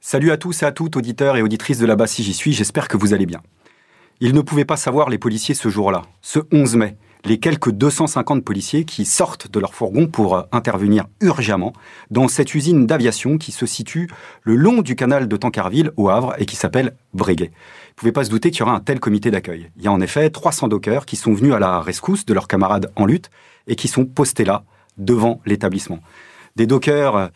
Salut à tous et à toutes, auditeurs et auditrices de là-bas si j'y suis, j'espère que vous allez bien. Ils ne pouvaient pas savoir, les policiers, ce jour-là, ce 11 mai, les quelques 250 policiers qui sortent de leur fourgon pour euh, intervenir urgemment dans cette usine d'aviation qui se situe le long du canal de Tancarville au Havre et qui s'appelle Breguet. Vous ne pouvez pas se douter qu'il y aura un tel comité d'accueil. Il y a en effet 300 dockers qui sont venus à la rescousse de leurs camarades en lutte et qui sont postés là, devant l'établissement. Des dockers euh,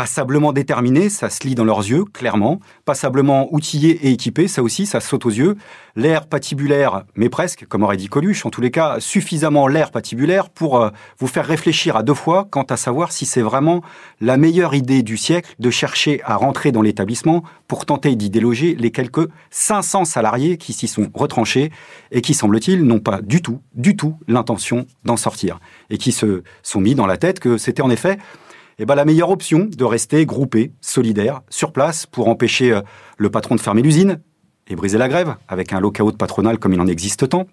passablement déterminés, ça se lit dans leurs yeux, clairement. Passablement outillés et équipés, ça aussi, ça saute aux yeux. L'air patibulaire, mais presque, comme aurait dit Coluche, en tous les cas, suffisamment l'air patibulaire pour euh, vous faire réfléchir à deux fois quant à savoir si c'est vraiment la meilleure idée du siècle de chercher à rentrer dans l'établissement pour tenter d'y déloger les quelques 500 salariés qui s'y sont retranchés et qui, semble-t-il, n'ont pas du tout, du tout l'intention d'en sortir. Et qui se sont mis dans la tête que c'était en effet eh ben, la meilleure option de rester groupé, solidaire, sur place pour empêcher euh, le patron de fermer l'usine et briser la grève avec un lockout patronal comme il en existe tant.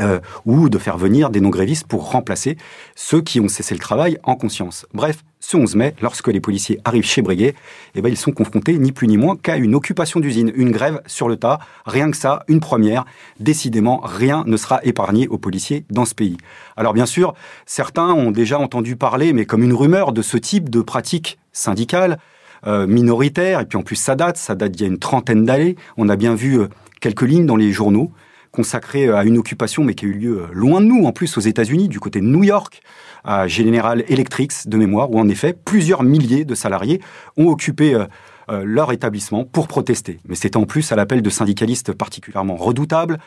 Euh, ou de faire venir des non-grévistes pour remplacer ceux qui ont cessé le travail en conscience. Bref, ce 11 mai, lorsque les policiers arrivent chez Breguet, eh ben, ils sont confrontés ni plus ni moins qu'à une occupation d'usine, une grève sur le tas, rien que ça, une première. Décidément, rien ne sera épargné aux policiers dans ce pays. Alors bien sûr, certains ont déjà entendu parler, mais comme une rumeur, de ce type de pratique syndicale, euh, minoritaire, et puis en plus ça date, ça date d'il y a une trentaine d'années. On a bien vu euh, quelques lignes dans les journaux consacré à une occupation, mais qui a eu lieu euh, loin de nous, en plus aux États-Unis, du côté de New York, à General Electric de mémoire, où en effet plusieurs milliers de salariés ont occupé euh, euh, leur établissement pour protester. Mais c'était en plus à l'appel de syndicalistes particulièrement redoutables,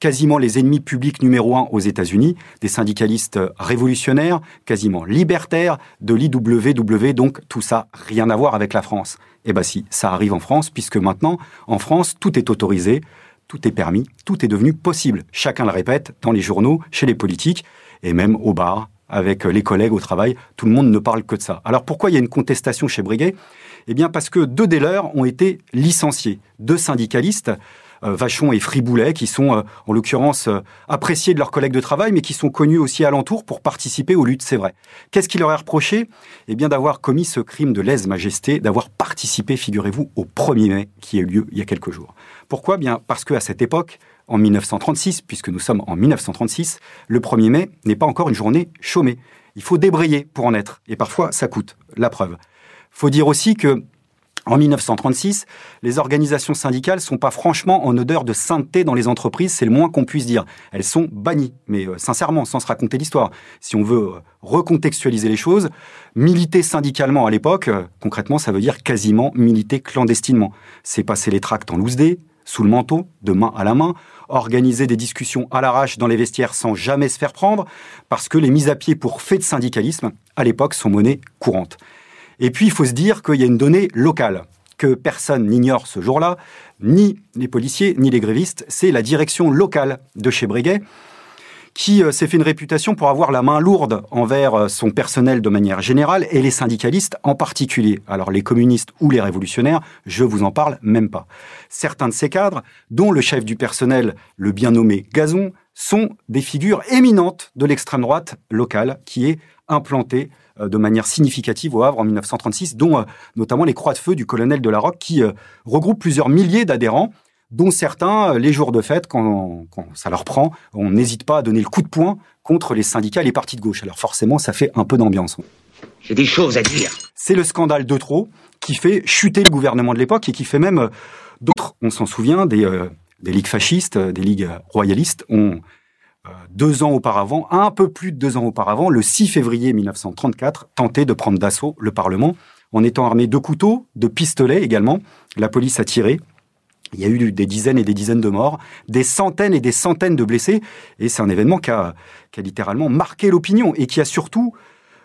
quasiment les ennemis publics numéro un aux États-Unis, des syndicalistes révolutionnaires, quasiment libertaires, de l'IWW, donc tout ça, rien à voir avec la France. Eh bien si, ça arrive en France, puisque maintenant, en France, tout est autorisé, tout est permis, tout est devenu possible. Chacun le répète dans les journaux, chez les politiques et même au bar, avec les collègues au travail. Tout le monde ne parle que de ça. Alors pourquoi il y a une contestation chez Breguet? Eh bien parce que deux des leurs ont été licenciés. Deux syndicalistes Vachon et Friboulet, qui sont euh, en l'occurrence euh, appréciés de leurs collègues de travail, mais qui sont connus aussi alentour pour participer aux luttes, c'est vrai. Qu'est-ce qui leur est reproché? Eh bien d'avoir commis ce crime de lèse-majesté, d'avoir participé, figurez-vous, au 1er mai qui a eu lieu il y a quelques jours. Pourquoi? Bien parce qu'à cette époque, en 1936, puisque nous sommes en 1936, le 1er mai n'est pas encore une journée chômée. Il faut débrayer pour en être, et parfois ça coûte, la preuve. Faut dire aussi que en 1936, les organisations syndicales sont pas franchement en odeur de sainteté dans les entreprises, c'est le moins qu'on puisse dire. Elles sont bannies, mais euh, sincèrement, sans se raconter l'histoire. Si on veut euh, recontextualiser les choses, militer syndicalement à l'époque, euh, concrètement, ça veut dire quasiment militer clandestinement. C'est passer les tracts en loose day, sous le manteau, de main à la main, organiser des discussions à l'arrache dans les vestiaires sans jamais se faire prendre, parce que les mises à pied pour fait de syndicalisme, à l'époque, sont monnaie courante. Et puis, il faut se dire qu'il y a une donnée locale que personne n'ignore ce jour-là, ni les policiers, ni les grévistes, c'est la direction locale de chez Breguet, qui euh, s'est fait une réputation pour avoir la main lourde envers euh, son personnel de manière générale et les syndicalistes en particulier. Alors les communistes ou les révolutionnaires, je vous en parle même pas. Certains de ces cadres, dont le chef du personnel, le bien nommé Gazon, sont des figures éminentes de l'extrême droite locale qui est implantée euh, de manière significative au Havre en 1936, dont euh, notamment les Croix de Feu du colonel de la Roque, qui euh, regroupent plusieurs milliers d'adhérents, dont certains, les jours de fête, quand, ça leur prend, on n'hésite pas à donner le coup de poing contre les syndicats et les partis de gauche. Alors forcément, ça fait un peu d'ambiance. J'ai des choses à dire. C'est le scandale de trop qui fait chuter le gouvernement de l'époque et qui fait même d'autres, on s'en souvient, des, des ligues fascistes, des ligues royalistes, ont euh, deux ans auparavant, un peu plus de deux ans auparavant, le 6 février 1934, tenté de prendre d'assaut le Parlement en étant armé de couteaux, de pistolets également. La police a tiré. Il y a eu des dizaines et des dizaines de morts, des centaines et des centaines de blessés. Et c'est un événement qui a, qui a littéralement marqué l'opinion et qui a surtout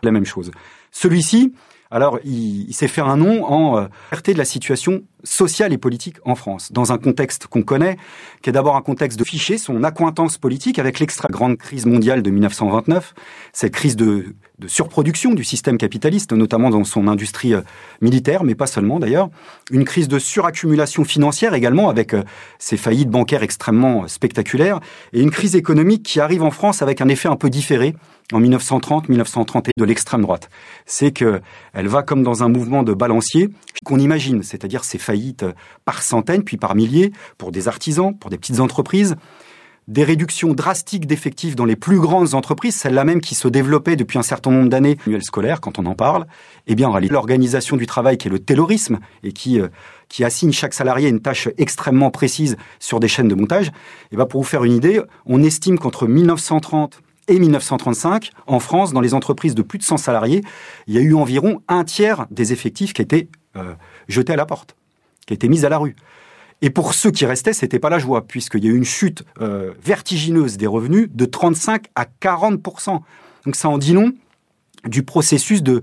la même chose. Celui-ci Alors, il, s'est fait un nom en euh, de la situation sociale et politique en France, dans un contexte qu'on connaît, qui est d'abord un contexte de ficher son accointance politique avec l'extra grande crise mondiale de 1929, cette crise de, de surproduction du système capitaliste, notamment dans son industrie euh, militaire, mais pas seulement d'ailleurs, une crise de suraccumulation financière également, avec euh, ces faillites bancaires extrêmement euh, spectaculaires, et une crise économique qui arrive en France avec un effet un peu différé en 1930-1931 de l'extrême droite. C'est que elle va comme dans un mouvement de balancier qu'on imagine, c'est-à-dire ces faillites par centaines puis par milliers pour des artisans, pour des petites entreprises, des réductions drastiques d'effectifs dans les plus grandes entreprises, celles-là même qui se développaient depuis un certain nombre d'années, annuel scolaire, quand on en parle, eh bien, l'organisation du travail qui est le taylorisme et qui, euh, qui assigne chaque salarié une tâche extrêmement précise sur des chaînes de montage, eh bien, pour vous faire une idée, on estime qu'entre 1930 et 1935, en France, dans les entreprises de plus de 100 salariés, il y a eu environ un tiers des effectifs qui étaient euh, jetés à la porte, qui étaient mis à la rue. Et pour ceux qui restaient, c'était pas la joie, puisqu'il y a eu une chute euh, vertigineuse des revenus de 35 à 40 Donc ça en dit long du processus de,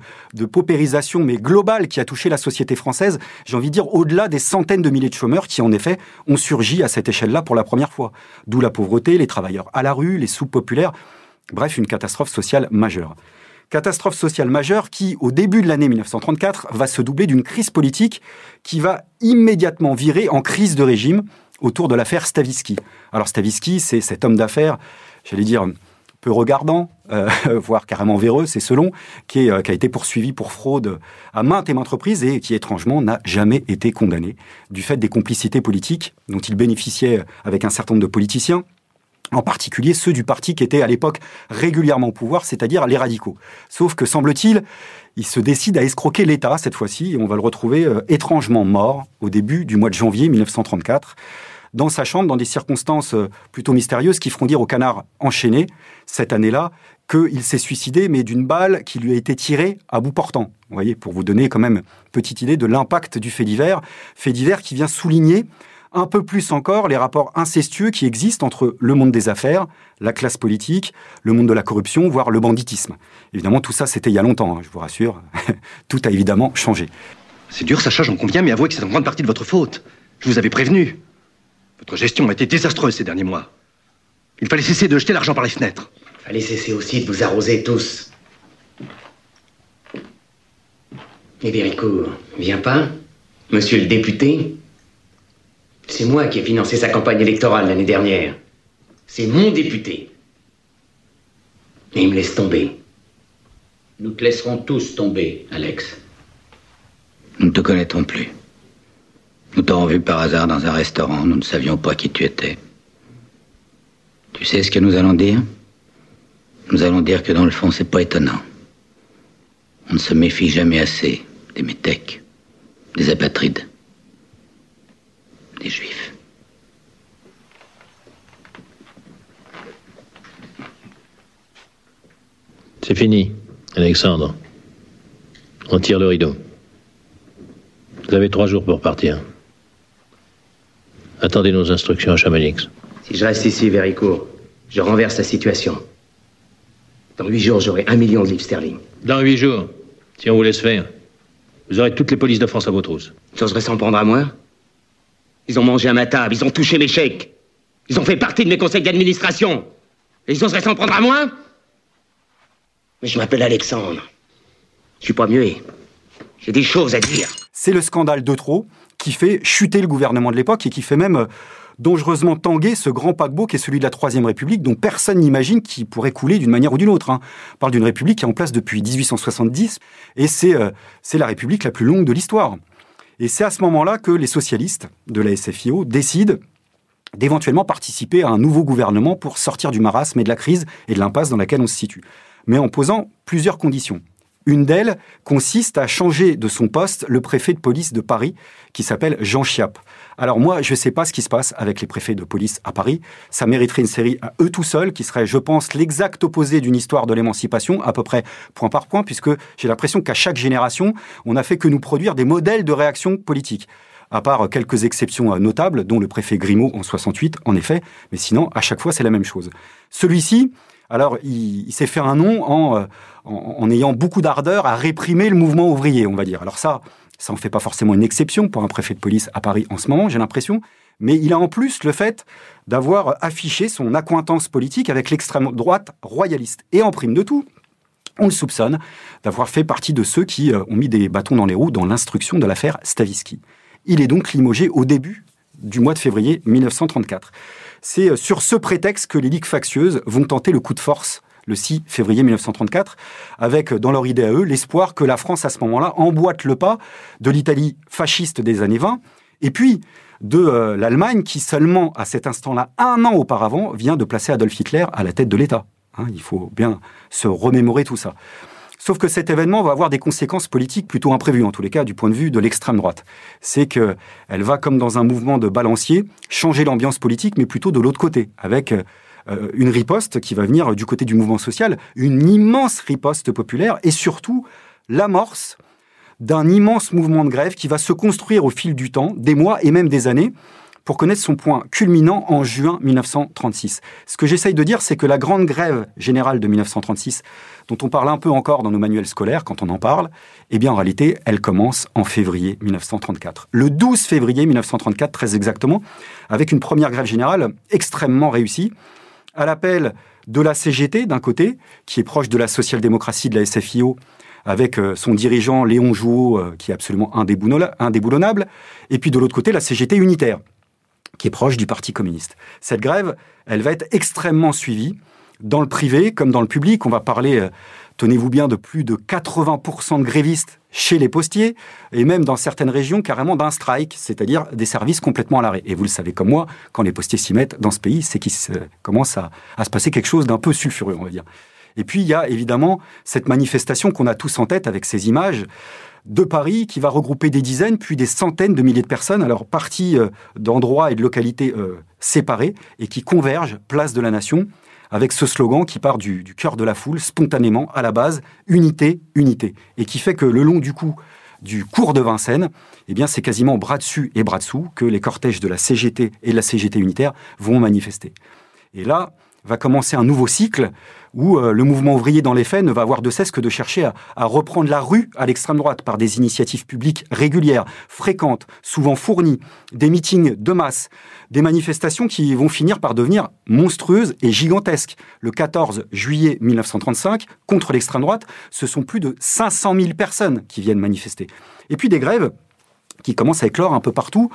paupérisation, mais globale, qui a touché la société française, j'ai envie de dire au-delà des centaines de milliers de chômeurs qui, en effet, ont surgi à cette échelle-là pour la première fois. D'où la pauvreté, les travailleurs à la rue, les sous-populaires, bref, une catastrophe sociale majeure. Catastrophe sociale majeure qui, au début de l'année 1934, va se doubler d'une crise politique qui va immédiatement virer en crise de régime autour de l'affaire Stavisky. Alors Stavisky, c'est cet homme d'affaires, j'allais dire, peu regardant, euh, voire carrément véreux, c'est selon, qui, euh, qui, a été poursuivi pour fraude à maintes et maintes reprises et qui, étrangement, n'a jamais été condamné du fait des complicités politiques dont il bénéficiait avec un certain nombre de politiciens, en particulier ceux du parti qui était à l'époque régulièrement au pouvoir, c'est-à-dire les radicaux. Sauf que, semble-t-il, il se décide à escroquer l'État cette fois-ci, et on va le retrouver euh, étrangement mort au début du mois de janvier 1934, dans sa chambre, dans des circonstances euh, plutôt mystérieuses qui feront dire au canard enchaîné, cette année-là, qu'il s'est suicidé, mais d'une balle qui lui a été tirée à bout portant. Vous voyez, pour vous donner quand même petite idée de l'impact du fait divers, fait divers qui vient souligner un peu plus encore les rapports incestueux qui existent entre le monde des affaires, la classe politique, le monde de la corruption, voire le banditisme. Évidemment, tout ça, c'était il y a longtemps, hein, je vous rassure. tout a évidemment changé. C'est dur, Sacha, j'en conviens, mais avouez que c'est en grande partie de votre faute. Je vous avais prévenu. Votre gestion a été désastreuse ces derniers mois. Il fallait cesser de jeter l'argent par les fenêtres. Il fallait cesser aussi de vous arroser tous. Et Véricourt, vient pas Monsieur le député c'est moi qui ai financé sa campagne électorale l'année dernière. C'est mon député. Et il me laisse tomber. Nous te laisserons tous tomber, Alex. Nous ne te connaîtrons plus. Nous t'aurons vu par hasard dans un restaurant, nous ne savions pas qui tu étais. Tu sais ce que nous allons dire? Nous allons dire que dans le fond, c'est pas étonnant. On ne se méfie jamais assez des métèques, des apatrides des Juifs. C'est fini, Alexandre. On tire le rideau. Vous avez trois jours pour partir. Attendez nos instructions à Chamonix. Si je reste ici, Véricourt, je renverse la situation. Dans huit jours, j'aurai un million de livres sterling. Dans huit jours, si on vous laisse faire, vous aurez toutes les polices de France à vos trousses. J'oserais s'en prendre à moi ils ont mangé à ma table, ils ont touché mes chèques. Ils ont fait partie de mes conseils d'administration. Et ils oseraient s'en prendre à moi Je m'appelle Alexandre. Je suis pas muet. J'ai des choses à dire. C'est le scandale de trop qui fait chuter le gouvernement de l'époque et qui fait même euh, dangereusement tanguer ce grand paquebot qui est celui de la Troisième République, dont personne n'imagine qu'il pourrait couler d'une manière ou d'une autre. Hein. On parle d'une République qui est en place depuis 1870, et euh, c'est la République la plus longue de l'histoire. Et c'est à ce moment-là que les socialistes de la SFIO décident d'éventuellement participer à un nouveau gouvernement pour sortir du marasme et de la crise et de l'impasse dans laquelle on se situe, mais en posant plusieurs conditions. Une d'elles consiste à changer de son poste le préfet de police de Paris, qui s'appelle Jean Chiappe. Alors moi, je ne sais pas ce qui se passe avec les préfets de police à Paris. Ça mériterait une série à eux tout seuls, qui serait, je pense, l'exact opposé d'une histoire de l'émancipation, à peu près point par point, puisque j'ai l'impression qu'à chaque génération, on n'a fait que nous produire des modèles de réaction politique à part quelques exceptions notables, dont le préfet Grimaud en 68, en effet, mais sinon, à chaque fois, c'est la même chose. Celui-ci, Alors, il, s'est fait un nom en, en, ayant beaucoup d'ardeur à réprimer le mouvement ouvrier, on va dire. Alors ça, ça en fait pas forcément une exception pour un préfet de police à Paris en ce moment, j'ai l'impression. Mais il a en plus le fait d'avoir affiché son accointance politique avec l'extrême droite royaliste. Et en prime de tout, on le soupçonne d'avoir fait partie de ceux qui euh, ont mis des bâtons dans les roues dans l'instruction de l'affaire Stavisky. Il est donc limogé au début du mois de février 1934. C'est euh, sur ce prétexte que les ligues factieuses vont tenter le coup de force le 6 février 1934, avec euh, dans leur idée à eux l'espoir que la France à ce moment-là emboîte le pas de l'Italie fasciste des années 20, et puis de l'Allemagne qui seulement à cet instant-là, un an auparavant, vient de placer Adolf Hitler à la tête de l'État. Hein, il faut bien se remémorer tout ça. Sauf que cet événement va avoir des conséquences politiques plutôt imprévues, en tous les cas du point de vue de l'extrême droite. C'est qu'elle va, comme dans un mouvement de balancier, changer l'ambiance politique, mais plutôt de l'autre côté, avec euh, une riposte qui va venir du côté du mouvement social, une immense riposte populaire, et surtout l'amorce d'un immense mouvement de grève qui va se construire au fil du temps, des mois et même des années, pour connaître son point culminant en juin 1936. Ce que j'essaye de dire, c'est que la grande grève générale de 1936, dont on parle un peu encore dans nos manuels scolaires quand on en parle, eh bien en réalité, elle commence en février 1934. Le 12 février 1934, très exactement, avec une première grève générale extrêmement réussie, à l'appel de la CGT d'un côté, qui est proche de la social-démocratie de la SFIO, avec euh, son dirigeant Léon Jouot, euh, qui est absolument indéboulonnable, et puis de l'autre côté, la CGT unitaire, qui est proche du Parti communiste. Cette grève, elle va être extrêmement suivie dans le privé comme dans le public. On va parler, euh, tenez-vous bien, de plus de 80% de grévistes chez les postiers, et même dans certaines régions carrément d'un strike, c'est-à-dire des services complètement à l'arrêt. Et vous le savez comme moi, quand les postiers s'y mettent dans ce pays, c'est qu'il commence à, à se passer quelque chose d'un peu sulfureux, on va dire. Et puis il y a évidemment cette manifestation qu'on a tous en tête avec ces images de Paris qui va regrouper des dizaines puis des centaines de milliers de personnes, alors parties euh, d'endroits et de localités euh, séparés et qui convergent place de la nation avec ce slogan qui part du, cœur de la foule spontanément à la base unité, unité et qui fait que le long du du cours de Vincennes, eh bien c'est quasiment bras dessus et bras dessous que les cortèges de la CGT et de la CGT unitaire vont manifester. Et là, va commencer un nouveau cycle où euh, le mouvement ouvrier, dans les faits, ne va avoir de cesse que de chercher à, reprendre la rue à l'extrême droite par des initiatives publiques régulières, fréquentes, souvent fournies, des meetings de masse, des manifestations qui vont finir par devenir monstrueuses et gigantesques. Le 14 juillet 1935, contre l'extrême droite, ce sont plus de 500 000 personnes qui viennent manifester. Et puis des grèves qui commencent à éclore un peu partout,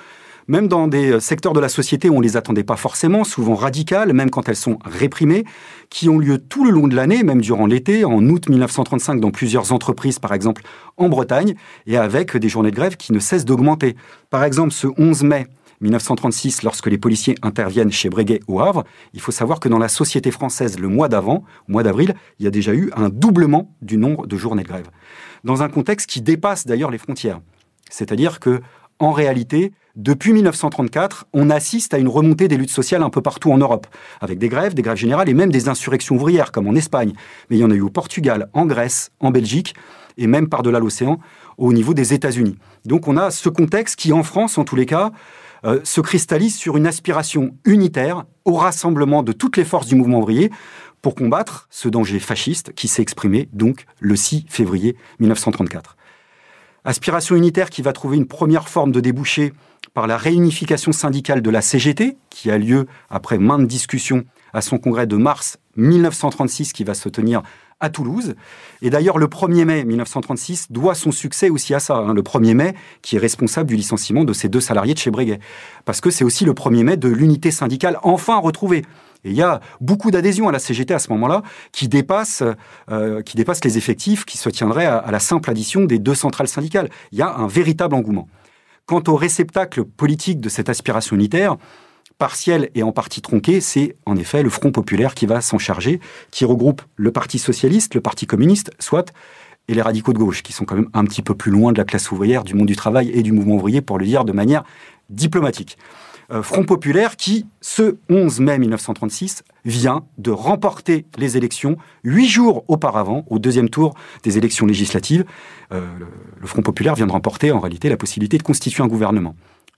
même dans des euh, secteurs de la société où on les attendait pas forcément, souvent radicales, même quand elles sont réprimées, qui ont lieu tout le long de l'année, même durant l'été, en août 1935 dans plusieurs entreprises, par exemple en Bretagne, et avec des journées de grève qui ne cessent d'augmenter. Par exemple, ce 11 mai 1936, lorsque les policiers interviennent chez Breguet au Havre, il faut savoir que dans la société française, le mois d'avant, au mois d'avril, il y a déjà eu un doublement du nombre de journées de grève. Dans un contexte qui dépasse d'ailleurs les frontières. C'est-à-dire que, en réalité, depuis 1934, on assiste à une remontée des luttes sociales un peu partout en Europe, avec des grèves, des grèves générales et même des insurrections ouvrières, comme en Espagne. Mais il y en a eu au Portugal, en Grèce, en Belgique, et même par-delà l'océan, au niveau des États-Unis. Donc on a ce contexte qui, en France, en tous les cas, euh, se cristallise sur une aspiration unitaire au rassemblement de toutes les forces du mouvement ouvrier pour combattre ce danger fasciste qui s'est exprimé donc le 6 février 1934. Aspiration unitaire qui va trouver une première forme de débouché par la réunification syndicale de la CGT, qui a lieu après maintes discussions à son congrès de mars 1936 qui va se tenir à Toulouse. Et d'ailleurs, le 1er mai 1936 doit son succès aussi à ça. Hein, le 1er mai, qui est responsable du licenciement de ces deux salariés de chez Breguet. Parce que c'est aussi le 1er mai de l'unité syndicale enfin retrouvée. Et il y a beaucoup d'adhésions à la CGT à ce moment-là qui dépassent, euh, qui dépassent les effectifs qui se tiendraient à la simple addition des deux centrales syndicales. Il y a un véritable engouement. Quant au réceptacle politique de cette aspiration unitaire, partielle et en partie tronquée, c'est en effet le Front populaire qui va s'en charger, qui regroupe le Parti socialiste, le Parti communiste, soit, et les radicaux de gauche, qui sont quand même un petit peu plus loin de la classe ouvrière, du monde du travail et du mouvement ouvrier, pour le dire de manière diplomatique. Euh, Front populaire qui, ce 11 mai 1936, vient de remporter les élections huit jours auparavant, au deuxième tour des élections législatives. Euh, le Front populaire vient de remporter en réalité la possibilité de constituer un gouvernement.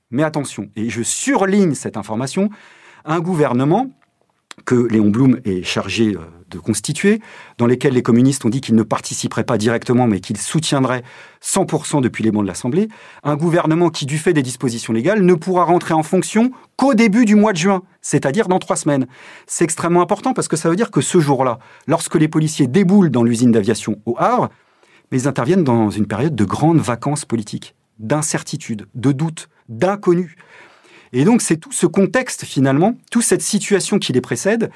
Mais attention, et je surligne cette information, un gouvernement que Léon Blum est chargé euh, de constituer, dans lesquels les communistes ont dit qu'ils ne participeraient pas directement, mais qu'ils soutiendraient 100% depuis les bancs de l'Assemblée, un gouvernement qui, du fait des dispositions légales, ne pourra rentrer en fonction qu'au début du mois de juin, c'est-à-dire dans trois semaines. C'est extrêmement important parce que ça veut dire que ce jour-là, lorsque les policiers déboulent dans l'usine d'aviation au Havre, ils interviennent dans une période de grandes vacances politiques, d'incertitude, de doute, d'inconnu. Et donc c'est tout ce contexte finalement, toute cette situation qui les précède,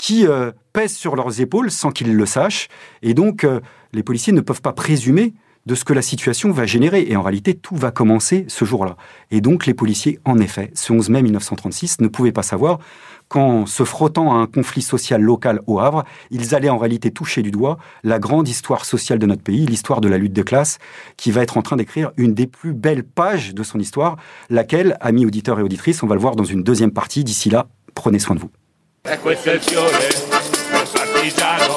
qui euh, pèse sur leurs épaules sans qu'ils le sachent. Et donc euh, les policiers ne peuvent pas présumer de ce que la situation va générer. Et en réalité, tout va commencer ce jour-là. Et donc les policiers, en effet, ce 11 mai 1936, ne pouvaient pas savoir qu'en se frottant à un conflit social local au Havre, ils allaient en réalité toucher du doigt la grande histoire sociale de notre pays, l'histoire de la lutte de classe, qui va être en train d'écrire une des plus belles pages de son histoire, laquelle, amis auditeurs et auditrices, on va le voir dans une deuxième partie. D'ici là, prenez soin de vous. E questo è il fiore, il partigiano.